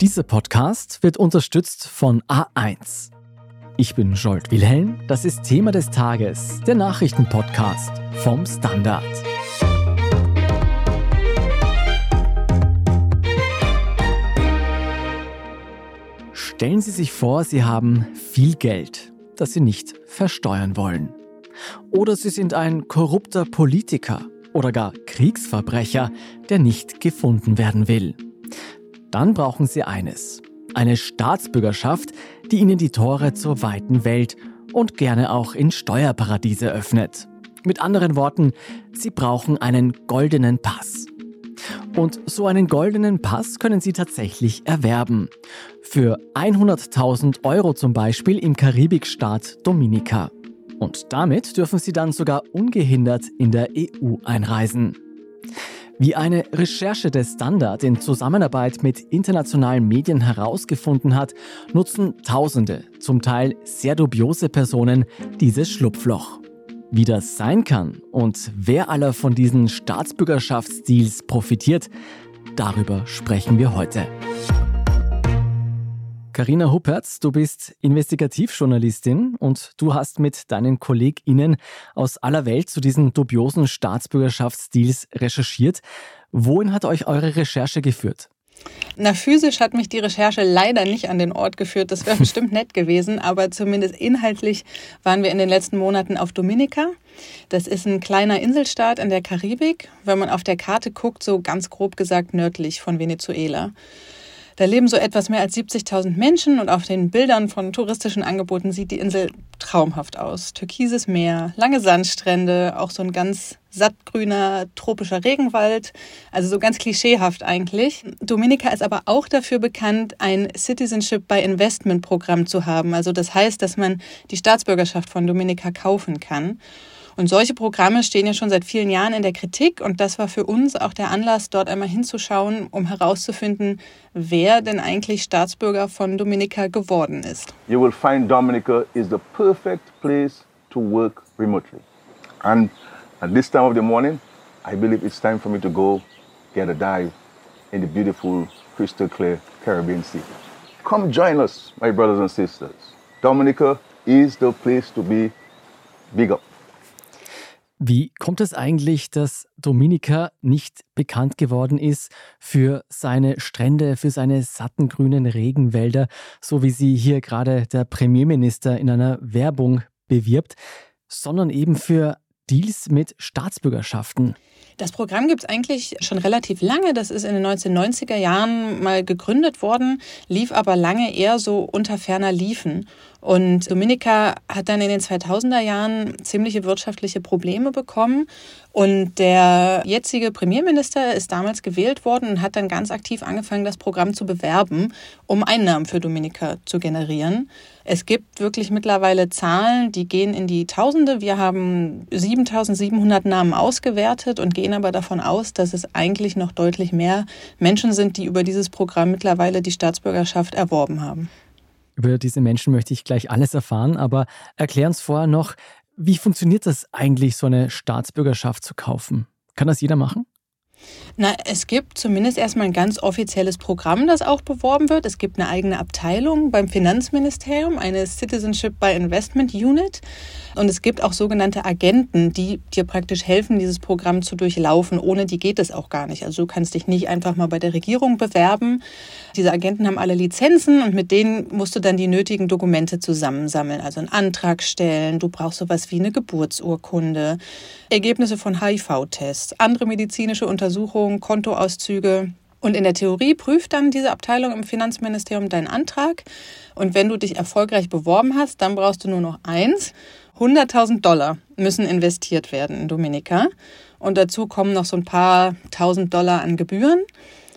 Dieser Podcast wird unterstützt von A1. Ich bin Jolt Wilhelm, das ist Thema des Tages, der Nachrichtenpodcast vom Standard. Stellen Sie sich vor, Sie haben viel Geld, das Sie nicht versteuern wollen. Oder Sie sind ein korrupter Politiker oder gar Kriegsverbrecher, der nicht gefunden werden will. Dann brauchen Sie eines. Eine Staatsbürgerschaft, die Ihnen die Tore zur weiten Welt und gerne auch in Steuerparadiese öffnet. Mit anderen Worten, Sie brauchen einen goldenen Pass. Und so einen goldenen Pass können Sie tatsächlich erwerben. Für 100.000 Euro zum Beispiel im Karibikstaat Dominika. Und damit dürfen Sie dann sogar ungehindert in der EU einreisen. Wie eine Recherche des Standard in Zusammenarbeit mit internationalen Medien herausgefunden hat, nutzen Tausende, zum Teil sehr dubiose Personen, dieses Schlupfloch. Wie das sein kann und wer aller von diesen Staatsbürgerschaftsdeals profitiert, darüber sprechen wir heute. Karina Huppertz, du bist Investigativjournalistin und du hast mit deinen KollegInnen aus aller Welt zu diesen dubiosen Staatsbürgerschaftsdeals recherchiert. Wohin hat euch eure Recherche geführt? Na, physisch hat mich die Recherche leider nicht an den Ort geführt. Das wäre bestimmt nett gewesen, aber zumindest inhaltlich waren wir in den letzten Monaten auf Dominika. Das ist ein kleiner Inselstaat in der Karibik, wenn man auf der Karte guckt, so ganz grob gesagt nördlich von Venezuela. Da leben so etwas mehr als 70.000 Menschen und auf den Bildern von touristischen Angeboten sieht die Insel traumhaft aus. Türkises Meer, lange Sandstrände, auch so ein ganz sattgrüner tropischer Regenwald, also so ganz klischeehaft eigentlich. Dominica ist aber auch dafür bekannt, ein Citizenship by Investment Programm zu haben. Also das heißt, dass man die Staatsbürgerschaft von Dominica kaufen kann. Und solche Programme stehen ja schon seit vielen Jahren in der Kritik und das war für uns auch der Anlass, dort einmal hinzuschauen, um herauszufinden, wer denn eigentlich Staatsbürger von Dominica geworden ist. You will find Dominica is the perfect place to work remotely. And at this time of the morning, I believe it's time for me to go get a dive in the beautiful crystal clear Caribbean Sea. Come join us, my brothers and sisters. Dominica is the place to be. Big up. Wie kommt es eigentlich, dass Dominika nicht bekannt geworden ist für seine Strände, für seine satten grünen Regenwälder, so wie sie hier gerade der Premierminister in einer Werbung bewirbt, sondern eben für Deals mit Staatsbürgerschaften? Das Programm gibt es eigentlich schon relativ lange. Das ist in den 1990er Jahren mal gegründet worden, lief aber lange eher so unter ferner Liefen. Und Dominika hat dann in den 2000er Jahren ziemliche wirtschaftliche Probleme bekommen. Und der jetzige Premierminister ist damals gewählt worden und hat dann ganz aktiv angefangen, das Programm zu bewerben, um Einnahmen für Dominika zu generieren. Es gibt wirklich mittlerweile Zahlen, die gehen in die Tausende. Wir haben 7700 Namen ausgewertet und gehen aber davon aus, dass es eigentlich noch deutlich mehr Menschen sind, die über dieses Programm mittlerweile die Staatsbürgerschaft erworben haben. Über diese Menschen möchte ich gleich alles erfahren, aber erklär uns vorher noch, wie funktioniert das eigentlich, so eine Staatsbürgerschaft zu kaufen? Kann das jeder machen? Na, es gibt zumindest erstmal ein ganz offizielles Programm, das auch beworben wird. Es gibt eine eigene Abteilung beim Finanzministerium, eine Citizenship by Investment Unit. Und es gibt auch sogenannte Agenten, die dir praktisch helfen, dieses Programm zu durchlaufen. Ohne die geht es auch gar nicht. Also du kannst dich nicht einfach mal bei der Regierung bewerben. Diese Agenten haben alle Lizenzen und mit denen musst du dann die nötigen Dokumente zusammensammeln. Also einen Antrag stellen. Du brauchst sowas wie eine Geburtsurkunde, Ergebnisse von HIV-Tests, andere medizinische Untersuchungen, Kontoauszüge. Und in der Theorie prüft dann diese Abteilung im Finanzministerium deinen Antrag. Und wenn du dich erfolgreich beworben hast, dann brauchst du nur noch eins. 100.000 Dollar müssen investiert werden in Dominika. Und dazu kommen noch so ein paar tausend Dollar an Gebühren.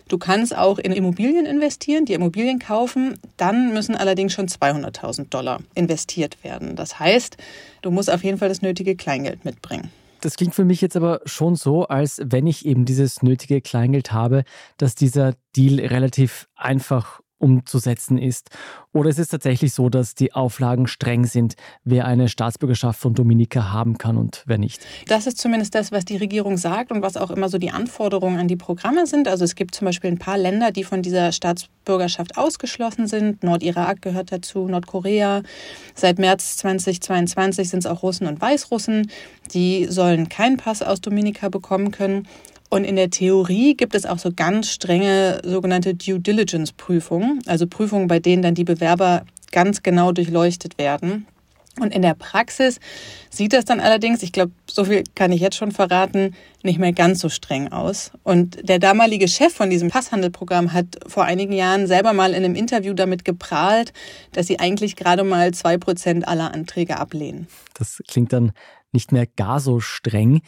Du kannst auch in Immobilien investieren, die Immobilien kaufen. Dann müssen allerdings schon 200.000 Dollar investiert werden. Das heißt, du musst auf jeden Fall das nötige Kleingeld mitbringen. Das klingt für mich jetzt aber schon so, als wenn ich eben dieses nötige Kleingeld habe, dass dieser Deal relativ einfach umzusetzen ist? Oder ist es tatsächlich so, dass die Auflagen streng sind, wer eine Staatsbürgerschaft von Dominika haben kann und wer nicht? Das ist zumindest das, was die Regierung sagt und was auch immer so die Anforderungen an die Programme sind. Also es gibt zum Beispiel ein paar Länder, die von dieser Staatsbürgerschaft ausgeschlossen sind. Nordirak gehört dazu, Nordkorea. Seit März 2022 sind es auch Russen und Weißrussen. Die sollen keinen Pass aus Dominika bekommen können. Und in der Theorie gibt es auch so ganz strenge sogenannte Due Diligence Prüfungen, also Prüfungen, bei denen dann die Bewerber ganz genau durchleuchtet werden. Und in der Praxis sieht das dann allerdings, ich glaube, so viel kann ich jetzt schon verraten, nicht mehr ganz so streng aus. Und der damalige Chef von diesem Passhandelprogramm hat vor einigen Jahren selber mal in einem Interview damit geprahlt, dass sie eigentlich gerade mal zwei Prozent aller Anträge ablehnen. Das klingt dann nicht mehr gar so streng.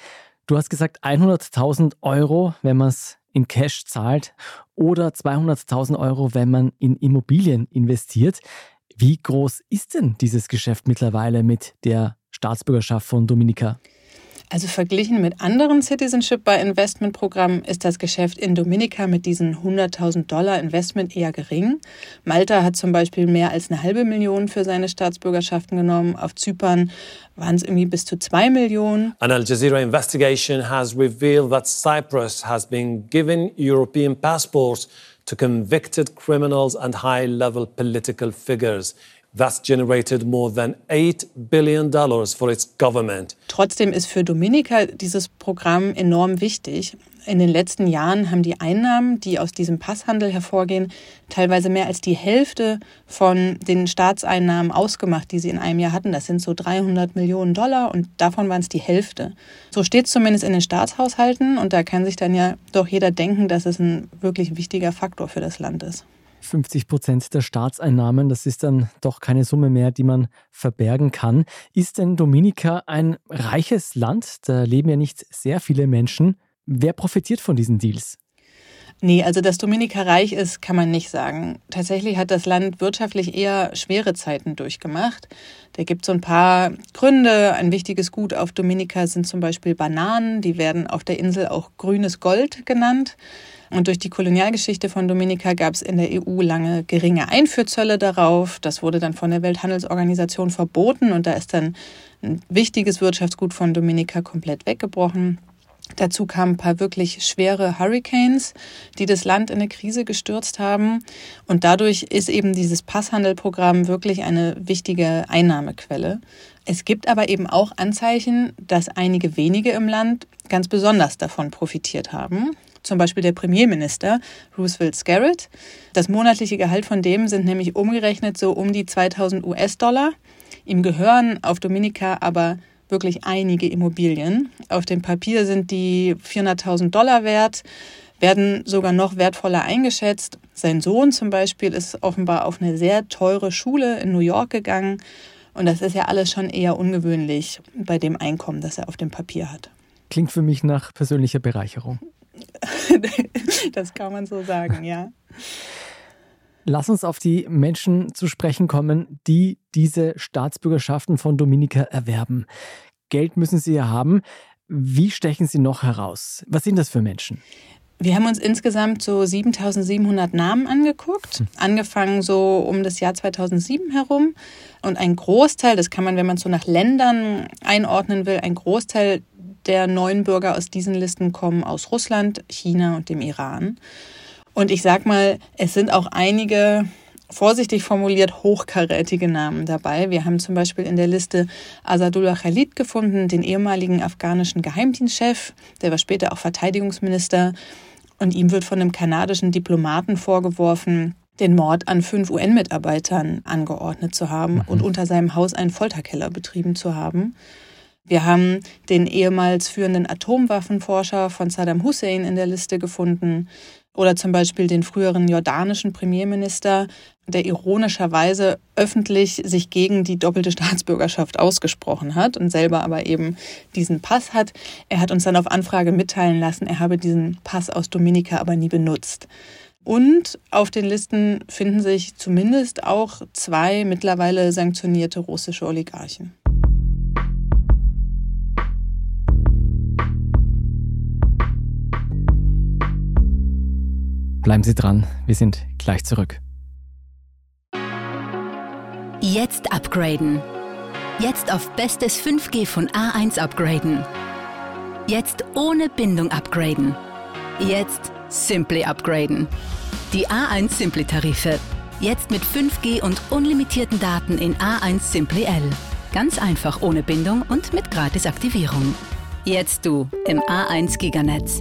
Du hast gesagt 100.000 Euro, wenn man es in Cash zahlt oder 200.000 Euro, wenn man in Immobilien investiert. Wie groß ist denn dieses Geschäft mittlerweile mit der Staatsbürgerschaft von Dominika? Also verglichen mit anderen Citizenship by Investment Programmen ist das Geschäft in Dominika mit diesen 100.000 Dollar Investment eher gering. Malta hat zum Beispiel mehr als eine halbe Million für seine Staatsbürgerschaften genommen. Auf Zypern waren es irgendwie bis zu zwei Millionen. An Al Jazeera investigation has revealed that Cyprus has been given European passports to convicted criminals and high-level political figures. That's generated more than $8 billion for its government. Trotzdem ist für Dominika dieses Programm enorm wichtig. In den letzten Jahren haben die Einnahmen, die aus diesem Passhandel hervorgehen, teilweise mehr als die Hälfte von den Staatseinnahmen ausgemacht, die sie in einem Jahr hatten. Das sind so 300 Millionen Dollar und davon waren es die Hälfte. So steht es zumindest in den Staatshaushalten und da kann sich dann ja doch jeder denken, dass es ein wirklich wichtiger Faktor für das Land ist. 50 Prozent der Staatseinnahmen, das ist dann doch keine Summe mehr, die man verbergen kann. Ist denn Dominika ein reiches Land? Da leben ja nicht sehr viele Menschen. Wer profitiert von diesen Deals? Nee, also dass Dominika reich ist, kann man nicht sagen. Tatsächlich hat das Land wirtschaftlich eher schwere Zeiten durchgemacht. Da gibt es so ein paar Gründe. Ein wichtiges Gut auf Dominika sind zum Beispiel Bananen. Die werden auf der Insel auch grünes Gold genannt. Und durch die Kolonialgeschichte von Dominika gab es in der EU lange geringe Einfuhrzölle darauf. Das wurde dann von der Welthandelsorganisation verboten und da ist dann ein wichtiges Wirtschaftsgut von Dominika komplett weggebrochen. Dazu kamen ein paar wirklich schwere Hurricanes, die das Land in eine Krise gestürzt haben. Und dadurch ist eben dieses Passhandelprogramm wirklich eine wichtige Einnahmequelle. Es gibt aber eben auch Anzeichen, dass einige wenige im Land ganz besonders davon profitiert haben zum Beispiel der Premierminister Roosevelt Scarrett. Das monatliche Gehalt von dem sind nämlich umgerechnet so um die 2000 US-Dollar. Ihm gehören auf Dominika aber wirklich einige Immobilien. Auf dem Papier sind die 400.000 Dollar wert, werden sogar noch wertvoller eingeschätzt. Sein Sohn zum Beispiel ist offenbar auf eine sehr teure Schule in New York gegangen. Und das ist ja alles schon eher ungewöhnlich bei dem Einkommen, das er auf dem Papier hat. Klingt für mich nach persönlicher Bereicherung. das kann man so sagen, ja. Lass uns auf die Menschen zu sprechen kommen, die diese Staatsbürgerschaften von Dominika erwerben. Geld müssen sie ja haben. Wie stechen sie noch heraus? Was sind das für Menschen? Wir haben uns insgesamt so 7700 Namen angeguckt, hm. angefangen so um das Jahr 2007 herum. Und ein Großteil, das kann man, wenn man es so nach Ländern einordnen will, ein Großteil der neuen Bürger aus diesen Listen kommen aus Russland, China und dem Iran. Und ich sag mal, es sind auch einige vorsichtig formuliert hochkarätige Namen dabei. Wir haben zum Beispiel in der Liste Asadullah Khalid gefunden, den ehemaligen afghanischen Geheimdienstchef, der war später auch Verteidigungsminister. Und ihm wird von einem kanadischen Diplomaten vorgeworfen, den Mord an fünf UN-Mitarbeitern angeordnet zu haben mhm. und unter seinem Haus einen Folterkeller betrieben zu haben. Wir haben den ehemals führenden Atomwaffenforscher von Saddam Hussein in der Liste gefunden oder zum Beispiel den früheren jordanischen Premierminister, der ironischerweise öffentlich sich gegen die doppelte Staatsbürgerschaft ausgesprochen hat und selber aber eben diesen Pass hat. Er hat uns dann auf Anfrage mitteilen lassen, er habe diesen Pass aus Dominika aber nie benutzt. Und auf den Listen finden sich zumindest auch zwei mittlerweile sanktionierte russische Oligarchen. Bleiben Sie dran, wir sind gleich zurück. Jetzt upgraden. Jetzt auf bestes 5G von A1 upgraden. Jetzt ohne Bindung upgraden. Jetzt Simply upgraden. Die A1 Simply Tarife. Jetzt mit 5G und unlimitierten Daten in A1 Simply L. Ganz einfach ohne Bindung und mit Gratisaktivierung. Jetzt du im A1 Giganetz.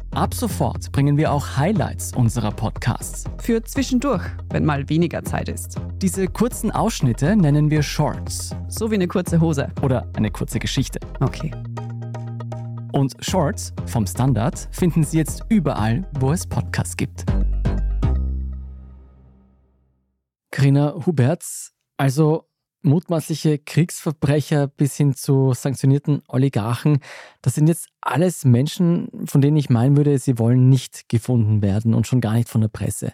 Ab sofort bringen wir auch Highlights unserer Podcasts. Für zwischendurch, wenn mal weniger Zeit ist. Diese kurzen Ausschnitte nennen wir Shorts. So wie eine kurze Hose. Oder eine kurze Geschichte. Okay. Und Shorts vom Standard finden Sie jetzt überall, wo es Podcasts gibt. Karina Huberts, also mutmaßliche Kriegsverbrecher bis hin zu sanktionierten Oligarchen, das sind jetzt alles Menschen, von denen ich meinen würde, sie wollen nicht gefunden werden und schon gar nicht von der Presse.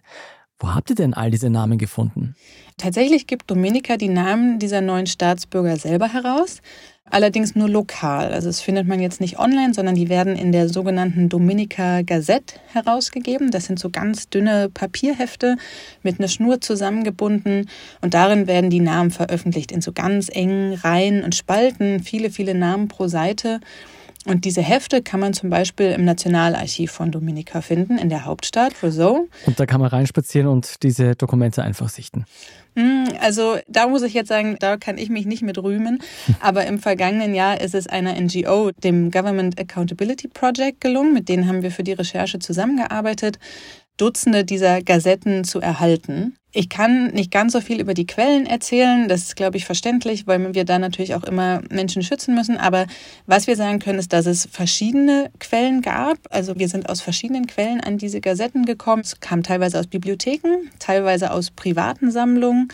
Wo habt ihr denn all diese Namen gefunden? Tatsächlich gibt Dominika die Namen dieser neuen Staatsbürger selber heraus, allerdings nur lokal. Also das findet man jetzt nicht online, sondern die werden in der sogenannten Dominika Gazette herausgegeben. Das sind so ganz dünne Papierhefte mit einer Schnur zusammengebunden und darin werden die Namen veröffentlicht in so ganz engen Reihen und Spalten, viele, viele Namen pro Seite. Und diese Hefte kann man zum Beispiel im Nationalarchiv von Dominika finden, in der Hauptstadt, Roseau. Und da kann man reinspazieren und diese Dokumente einfach sichten. Hm, also da muss ich jetzt sagen, da kann ich mich nicht mit rühmen. Aber im vergangenen Jahr ist es einer NGO, dem Government Accountability Project, gelungen. Mit denen haben wir für die Recherche zusammengearbeitet. Dutzende dieser Gazetten zu erhalten. Ich kann nicht ganz so viel über die Quellen erzählen. Das ist, glaube ich, verständlich, weil wir da natürlich auch immer Menschen schützen müssen. Aber was wir sagen können, ist, dass es verschiedene Quellen gab. Also wir sind aus verschiedenen Quellen an diese Gazetten gekommen. Es kam teilweise aus Bibliotheken, teilweise aus privaten Sammlungen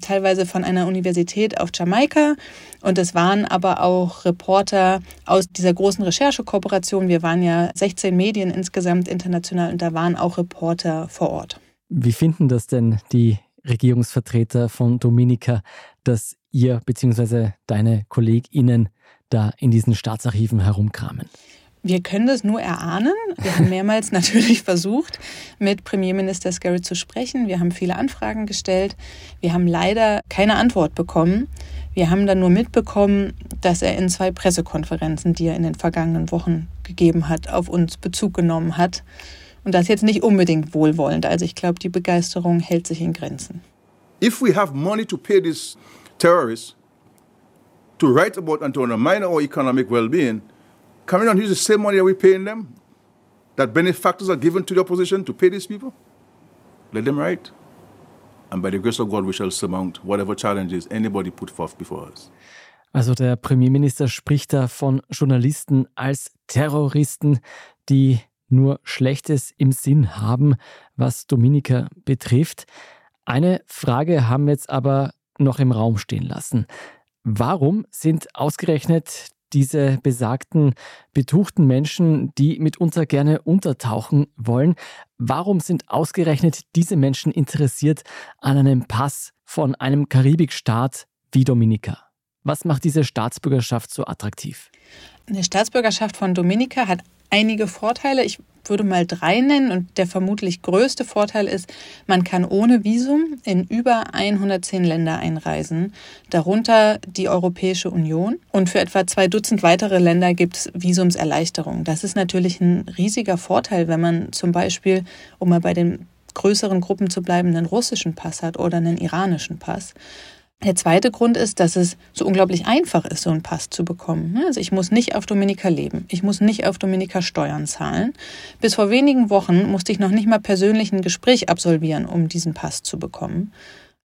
teilweise von einer Universität auf Jamaika. Und es waren aber auch Reporter aus dieser großen Recherchekooperation. Wir waren ja 16 Medien insgesamt international und da waren auch Reporter vor Ort. Wie finden das denn die Regierungsvertreter von Dominika, dass ihr bzw. deine KollegInnen da in diesen Staatsarchiven herumkramen? Wir können das nur erahnen. Wir haben mehrmals natürlich versucht, mit Premierminister Scarrett zu sprechen. Wir haben viele Anfragen gestellt. Wir haben leider keine Antwort bekommen. Wir haben dann nur mitbekommen, dass er in zwei Pressekonferenzen, die er in den vergangenen Wochen gegeben hat, auf uns Bezug genommen hat. Und das jetzt nicht unbedingt wohlwollend. Also ich glaube, die Begeisterung hält sich in Grenzen. If we have money to pay these terrorists to write about and to undermine our economic well-being, Can we not use the same money that we're paying them, that benefactors are given to the opposition to pay these people? Let them write. And by the grace of God, we shall surmount whatever challenges anybody put forth before us. Also der Premierminister spricht da von Journalisten als Terroristen, die nur Schlechtes im Sinn haben, was Dominika betrifft. Eine Frage haben wir jetzt aber noch im Raum stehen lassen. Warum sind ausgerechnet diese besagten betuchten Menschen, die mitunter gerne untertauchen wollen. Warum sind ausgerechnet diese Menschen interessiert an einem Pass von einem Karibikstaat wie Dominika? Was macht diese Staatsbürgerschaft so attraktiv? Eine Staatsbürgerschaft von Dominika hat einige Vorteile. Ich würde mal drei nennen und der vermutlich größte Vorteil ist, man kann ohne Visum in über 110 Länder einreisen, darunter die Europäische Union. Und für etwa zwei Dutzend weitere Länder gibt es Visumserleichterungen. Das ist natürlich ein riesiger Vorteil, wenn man zum Beispiel, um mal bei den größeren Gruppen zu bleiben, einen russischen Pass hat oder einen iranischen Pass. Der zweite Grund ist, dass es so unglaublich einfach ist, so einen Pass zu bekommen. Also ich muss nicht auf Dominika leben. Ich muss nicht auf Dominika Steuern zahlen. Bis vor wenigen Wochen musste ich noch nicht mal persönlich ein Gespräch absolvieren, um diesen Pass zu bekommen.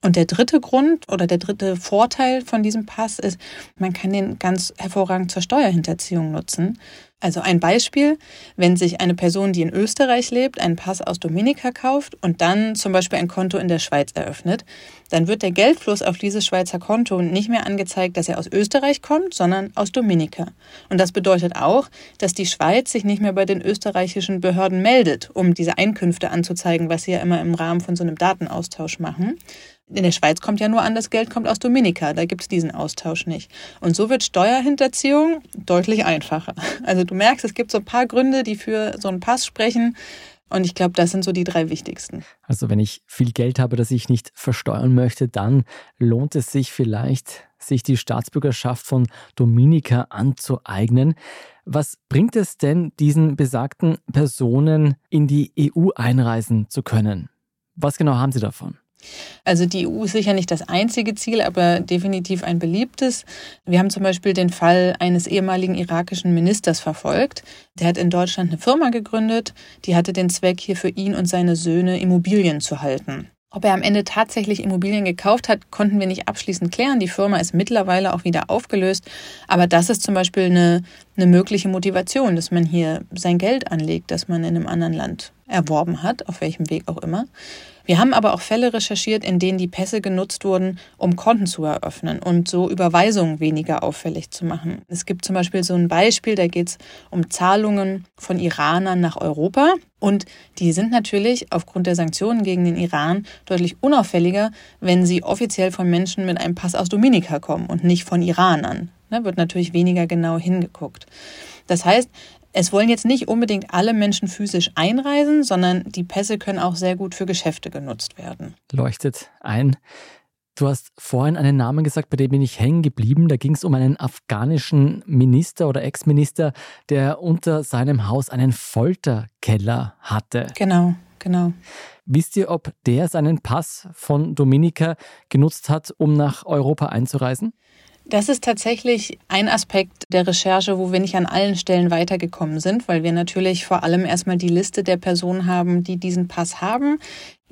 Und der dritte Grund oder der dritte Vorteil von diesem Pass ist, man kann den ganz hervorragend zur Steuerhinterziehung nutzen. Also ein Beispiel, wenn sich eine Person, die in Österreich lebt, einen Pass aus Dominika kauft und dann zum Beispiel ein Konto in der Schweiz eröffnet, dann wird der Geldfluss auf dieses Schweizer Konto nicht mehr angezeigt, dass er aus Österreich kommt, sondern aus Dominika. Und das bedeutet auch, dass die Schweiz sich nicht mehr bei den österreichischen Behörden meldet, um diese Einkünfte anzuzeigen, was sie ja immer im Rahmen von so einem Datenaustausch machen. In der Schweiz kommt ja nur an, das Geld kommt aus Dominika. Da gibt es diesen Austausch nicht. Und so wird Steuerhinterziehung deutlich einfacher. Also du merkst, es gibt so ein paar Gründe, die für so einen Pass sprechen. Und ich glaube, das sind so die drei wichtigsten. Also wenn ich viel Geld habe, das ich nicht versteuern möchte, dann lohnt es sich vielleicht, sich die Staatsbürgerschaft von Dominika anzueignen. Was bringt es denn diesen besagten Personen in die EU einreisen zu können? Was genau haben sie davon? Also die EU ist sicher nicht das einzige Ziel, aber definitiv ein beliebtes. Wir haben zum Beispiel den Fall eines ehemaligen irakischen Ministers verfolgt. Der hat in Deutschland eine Firma gegründet, die hatte den Zweck, hier für ihn und seine Söhne Immobilien zu halten. Ob er am Ende tatsächlich Immobilien gekauft hat, konnten wir nicht abschließend klären. Die Firma ist mittlerweile auch wieder aufgelöst. Aber das ist zum Beispiel eine, eine mögliche Motivation, dass man hier sein Geld anlegt, das man in einem anderen Land erworben hat, auf welchem Weg auch immer. Wir haben aber auch Fälle recherchiert, in denen die Pässe genutzt wurden, um Konten zu eröffnen und so Überweisungen weniger auffällig zu machen. Es gibt zum Beispiel so ein Beispiel, da geht es um Zahlungen von Iranern nach Europa. Und die sind natürlich aufgrund der Sanktionen gegen den Iran deutlich unauffälliger, wenn sie offiziell von Menschen mit einem Pass aus Dominika kommen und nicht von Iranern. Da wird natürlich weniger genau hingeguckt. Das heißt, es wollen jetzt nicht unbedingt alle Menschen physisch einreisen, sondern die Pässe können auch sehr gut für Geschäfte genutzt werden. Leuchtet ein. Du hast vorhin einen Namen gesagt, bei dem bin ich hängen geblieben. Da ging es um einen afghanischen Minister oder Ex-Minister, der unter seinem Haus einen Folterkeller hatte. Genau, genau. Wisst ihr, ob der seinen Pass von Dominika genutzt hat, um nach Europa einzureisen? Das ist tatsächlich ein Aspekt der Recherche, wo wir nicht an allen Stellen weitergekommen sind, weil wir natürlich vor allem erstmal die Liste der Personen haben, die diesen Pass haben.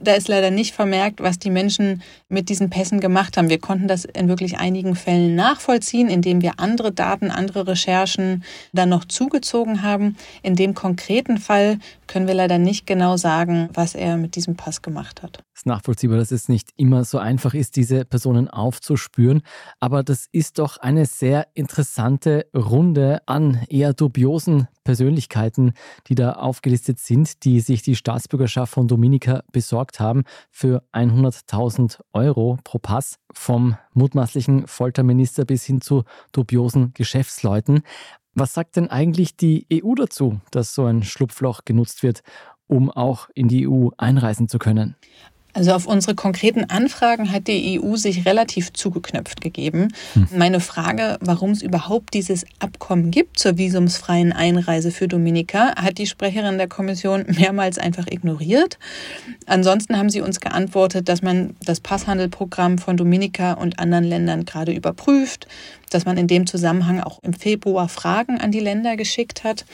Da ist leider nicht vermerkt, was die Menschen mit diesen Pässen gemacht haben. Wir konnten das in wirklich einigen Fällen nachvollziehen, indem wir andere Daten, andere Recherchen dann noch zugezogen haben. In dem konkreten Fall können wir leider nicht genau sagen, was er mit diesem Pass gemacht hat. Es ist nachvollziehbar, dass es nicht immer so einfach ist, diese Personen aufzuspüren. Aber das ist doch eine sehr interessante Runde an eher dubiosen Persönlichkeiten, die da aufgelistet sind, die sich die Staatsbürgerschaft von Dominika besorgt haben für 100.000 Euro pro Pass, vom mutmaßlichen Folterminister bis hin zu dubiosen Geschäftsleuten. Was sagt denn eigentlich die EU dazu, dass so ein Schlupfloch genutzt wird, um auch in die EU einreisen zu können? Also auf unsere konkreten Anfragen hat die EU sich relativ zugeknöpft gegeben. Hm. Meine Frage, warum es überhaupt dieses Abkommen gibt zur visumsfreien Einreise für Dominika, hat die Sprecherin der Kommission mehrmals einfach ignoriert. Ansonsten haben sie uns geantwortet, dass man das Passhandelprogramm von Dominika und anderen Ländern gerade überprüft, dass man in dem Zusammenhang auch im Februar Fragen an die Länder geschickt hat.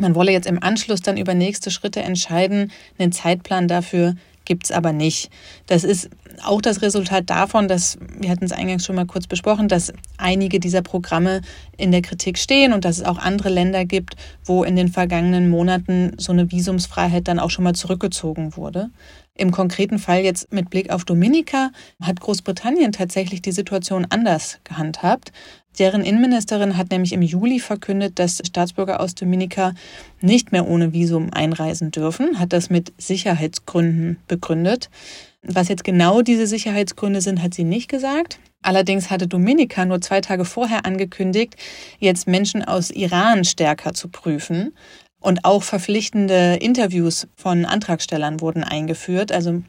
Man wolle jetzt im Anschluss dann über nächste Schritte entscheiden, einen Zeitplan dafür gibt es aber nicht. Das ist auch das Resultat davon, dass, wir hatten es eingangs schon mal kurz besprochen, dass einige dieser Programme in der Kritik stehen und dass es auch andere Länder gibt, wo in den vergangenen Monaten so eine Visumsfreiheit dann auch schon mal zurückgezogen wurde. Im konkreten Fall jetzt mit Blick auf Dominika hat Großbritannien tatsächlich die Situation anders gehandhabt. Deren Innenministerin hat nämlich im Juli verkündet, dass Staatsbürger aus Dominika nicht mehr ohne Visum einreisen dürfen, hat das mit Sicherheitsgründen begründet. Was jetzt genau diese Sicherheitsgründe sind, hat sie nicht gesagt. Allerdings hatte Dominika nur zwei Tage vorher angekündigt, jetzt Menschen aus Iran stärker zu prüfen. Und auch verpflichtende Interviews von Antragstellern wurden eingeführt. Also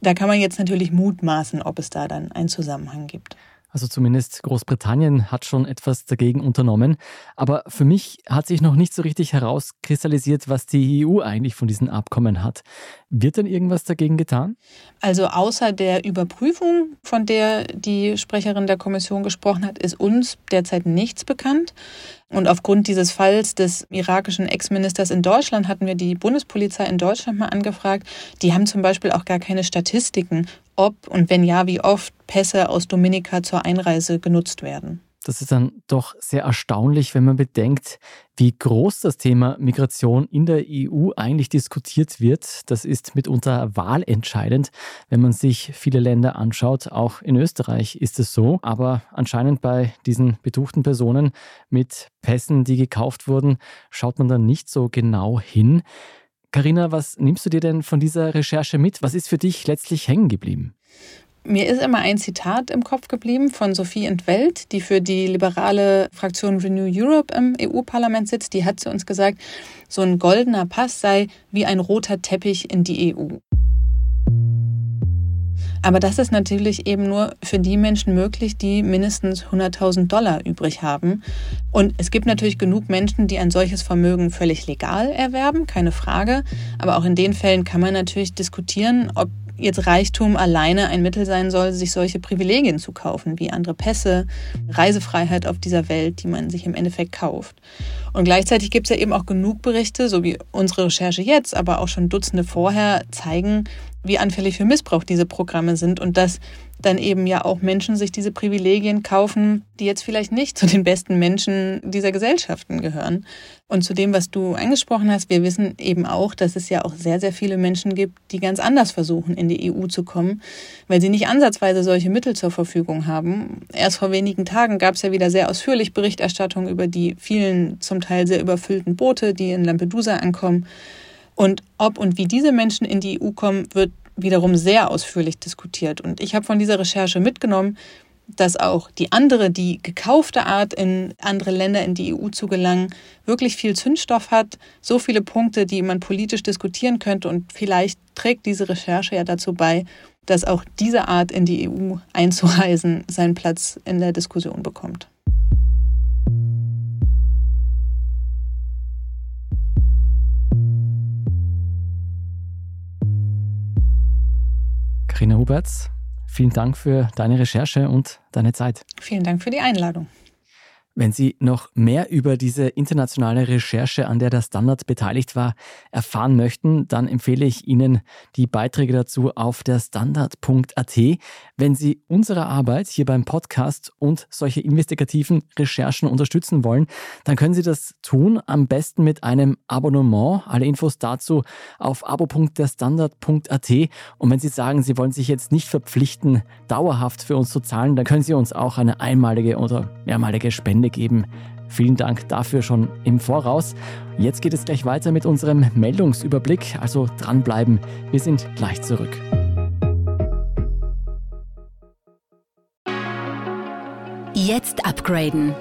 da kann man jetzt natürlich mutmaßen, ob es da dann einen Zusammenhang gibt. Also zumindest Großbritannien hat schon etwas dagegen unternommen. Aber für mich hat sich noch nicht so richtig herauskristallisiert, was die EU eigentlich von diesen Abkommen hat. Wird denn irgendwas dagegen getan? Also außer der Überprüfung, von der die Sprecherin der Kommission gesprochen hat, ist uns derzeit nichts bekannt. Und aufgrund dieses Falls des irakischen Ex-Ministers in Deutschland hatten wir die Bundespolizei in Deutschland mal angefragt. Die haben zum Beispiel auch gar keine Statistiken, ob und wenn ja, wie oft Pässe aus Dominika zur Einreise genutzt werden. Das ist dann doch sehr erstaunlich, wenn man bedenkt, wie groß das Thema Migration in der EU eigentlich diskutiert wird. Das ist mitunter wahlentscheidend, wenn man sich viele Länder anschaut. Auch in Österreich ist es so. Aber anscheinend bei diesen betuchten Personen mit Pässen, die gekauft wurden, schaut man dann nicht so genau hin. Karina, was nimmst du dir denn von dieser Recherche mit? Was ist für dich letztlich hängen geblieben? Mir ist immer ein Zitat im Kopf geblieben von Sophie Entwelt, die für die liberale Fraktion Renew Europe im EU-Parlament sitzt. Die hat zu uns gesagt, so ein goldener Pass sei wie ein roter Teppich in die EU. Aber das ist natürlich eben nur für die Menschen möglich, die mindestens 100.000 Dollar übrig haben. Und es gibt natürlich genug Menschen, die ein solches Vermögen völlig legal erwerben, keine Frage. Aber auch in den Fällen kann man natürlich diskutieren, ob jetzt Reichtum alleine ein Mittel sein soll, sich solche Privilegien zu kaufen, wie andere Pässe, Reisefreiheit auf dieser Welt, die man sich im Endeffekt kauft. Und gleichzeitig gibt es ja eben auch genug Berichte, so wie unsere Recherche jetzt, aber auch schon Dutzende vorher, zeigen, wie anfällig für Missbrauch diese Programme sind und dass dann eben ja auch Menschen sich diese Privilegien kaufen, die jetzt vielleicht nicht zu den besten Menschen dieser Gesellschaften gehören. Und zu dem, was du angesprochen hast, wir wissen eben auch, dass es ja auch sehr, sehr viele Menschen gibt, die ganz anders versuchen, in die EU zu kommen, weil sie nicht ansatzweise solche Mittel zur Verfügung haben. Erst vor wenigen Tagen gab es ja wieder sehr ausführlich Berichterstattung über die vielen, zum Teil sehr überfüllten Boote, die in Lampedusa ankommen. Und ob und wie diese Menschen in die EU kommen, wird wiederum sehr ausführlich diskutiert. Und ich habe von dieser Recherche mitgenommen, dass auch die andere, die gekaufte Art, in andere Länder in die EU zu gelangen, wirklich viel Zündstoff hat, so viele Punkte, die man politisch diskutieren könnte. Und vielleicht trägt diese Recherche ja dazu bei, dass auch diese Art, in die EU einzureisen, seinen Platz in der Diskussion bekommt. Karina Huberts, vielen Dank für deine Recherche und deine Zeit. Vielen Dank für die Einladung. Wenn Sie noch mehr über diese internationale Recherche, an der der Standard beteiligt war, erfahren möchten, dann empfehle ich Ihnen die Beiträge dazu auf der Standard.at. Wenn Sie unsere Arbeit hier beim Podcast und solche investigativen Recherchen unterstützen wollen, dann können Sie das tun, am besten mit einem Abonnement. Alle Infos dazu auf abo.derstandard.at. Und wenn Sie sagen, Sie wollen sich jetzt nicht verpflichten, dauerhaft für uns zu zahlen, dann können Sie uns auch eine einmalige oder mehrmalige Spende Ende geben. Vielen Dank dafür schon im Voraus. Jetzt geht es gleich weiter mit unserem Meldungsüberblick, also dranbleiben. Wir sind gleich zurück. Jetzt upgraden.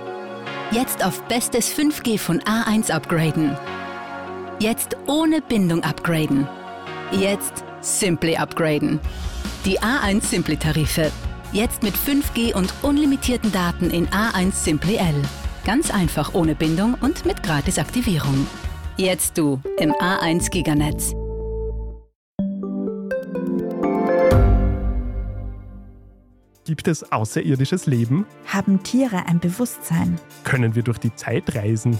Jetzt auf bestes 5G von A1 upgraden. Jetzt ohne Bindung upgraden. Jetzt Simply upgraden. Die A1 Simply Tarife Jetzt mit 5G und unlimitierten Daten in A1 Simply L. Ganz einfach ohne Bindung und mit Gratisaktivierung. Jetzt du im A1 Giganetz. Gibt es außerirdisches Leben? Haben Tiere ein Bewusstsein? Können wir durch die Zeit reisen?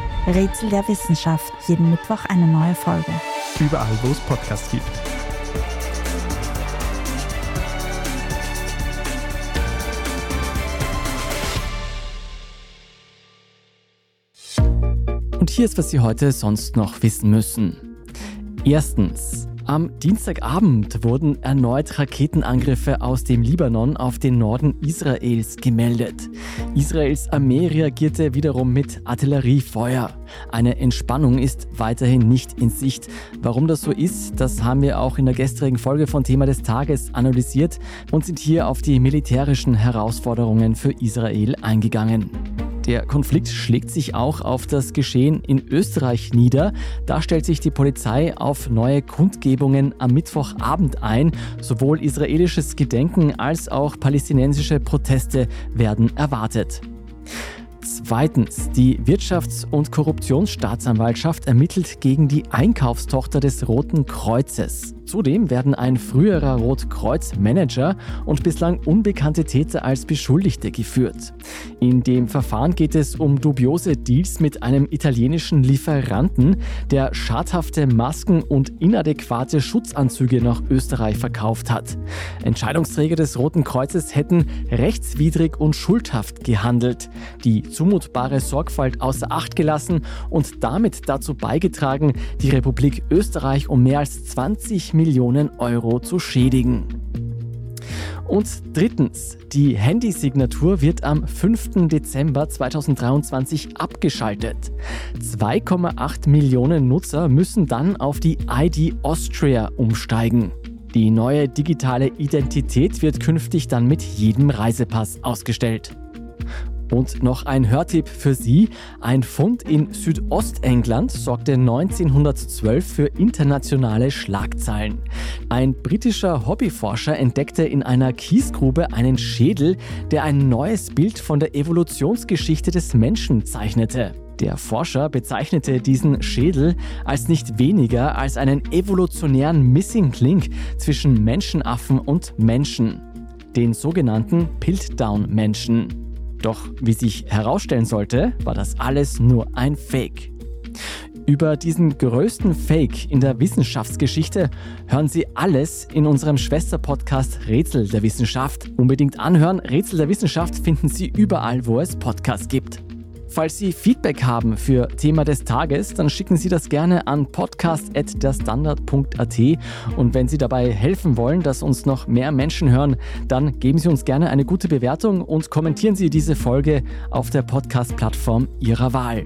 Rätsel der Wissenschaft. Jeden Mittwoch eine neue Folge. Überall, wo es Podcasts gibt. Und hier ist, was Sie heute sonst noch wissen müssen. Erstens. Am Dienstagabend wurden erneut Raketenangriffe aus dem Libanon auf den Norden Israels gemeldet. Israels Armee reagierte wiederum mit Artilleriefeuer. Eine Entspannung ist weiterhin nicht in Sicht. Warum das so ist, das haben wir auch in der gestrigen Folge von Thema des Tages analysiert und sind hier auf die militärischen Herausforderungen für Israel eingegangen. Der Konflikt schlägt sich auch auf das Geschehen in Österreich nieder. Da stellt sich die Polizei auf neue Kundgebungen am Mittwochabend ein. Sowohl israelisches Gedenken als auch palästinensische Proteste werden erwartet. Zweitens, die Wirtschafts- und Korruptionsstaatsanwaltschaft ermittelt gegen die Einkaufstochter des Roten Kreuzes. Zudem werden ein früherer Rotkreuz-Manager und bislang unbekannte Täter als Beschuldigte geführt. In dem Verfahren geht es um dubiose Deals mit einem italienischen Lieferanten, der schadhafte Masken und inadäquate Schutzanzüge nach Österreich verkauft hat. Entscheidungsträger des Roten Kreuzes hätten rechtswidrig und schuldhaft gehandelt, die zumutbare Sorgfalt außer Acht gelassen und damit dazu beigetragen, die Republik Österreich um mehr als 20 Millionen Millionen Euro zu schädigen. Und drittens, die Handysignatur wird am 5. Dezember 2023 abgeschaltet. 2,8 Millionen Nutzer müssen dann auf die ID Austria umsteigen. Die neue digitale Identität wird künftig dann mit jedem Reisepass ausgestellt. Und noch ein Hörtipp für Sie. Ein Fund in Südostengland sorgte 1912 für internationale Schlagzeilen. Ein britischer Hobbyforscher entdeckte in einer Kiesgrube einen Schädel, der ein neues Bild von der Evolutionsgeschichte des Menschen zeichnete. Der Forscher bezeichnete diesen Schädel als nicht weniger als einen evolutionären Missing Link zwischen Menschenaffen und Menschen, den sogenannten Piltdown-Menschen. Doch wie sich herausstellen sollte, war das alles nur ein Fake. Über diesen größten Fake in der Wissenschaftsgeschichte hören Sie alles in unserem Schwesterpodcast Rätsel der Wissenschaft. Unbedingt anhören, Rätsel der Wissenschaft finden Sie überall, wo es Podcasts gibt. Falls Sie Feedback haben für Thema des Tages, dann schicken Sie das gerne an podcast.derstandard.at und wenn Sie dabei helfen wollen, dass uns noch mehr Menschen hören, dann geben Sie uns gerne eine gute Bewertung und kommentieren Sie diese Folge auf der Podcast-Plattform Ihrer Wahl.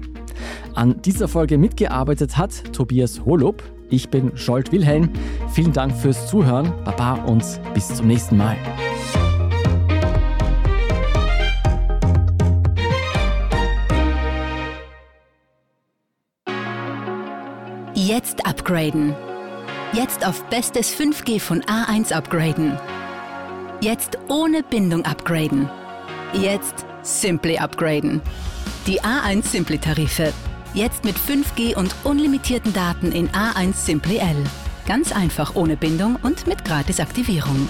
An dieser Folge mitgearbeitet hat Tobias Holub. Ich bin Scholt Wilhelm. Vielen Dank fürs Zuhören. Baba und bis zum nächsten Mal. Jetzt upgraden. Jetzt auf bestes 5G von A1 upgraden. Jetzt ohne Bindung upgraden. Jetzt Simply upgraden. Die A1 Simply Tarife. Jetzt mit 5G und unlimitierten Daten in A1 Simply L. Ganz einfach ohne Bindung und mit Gratisaktivierung.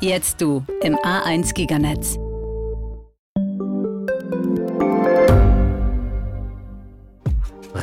Jetzt du im A1 Giganetz.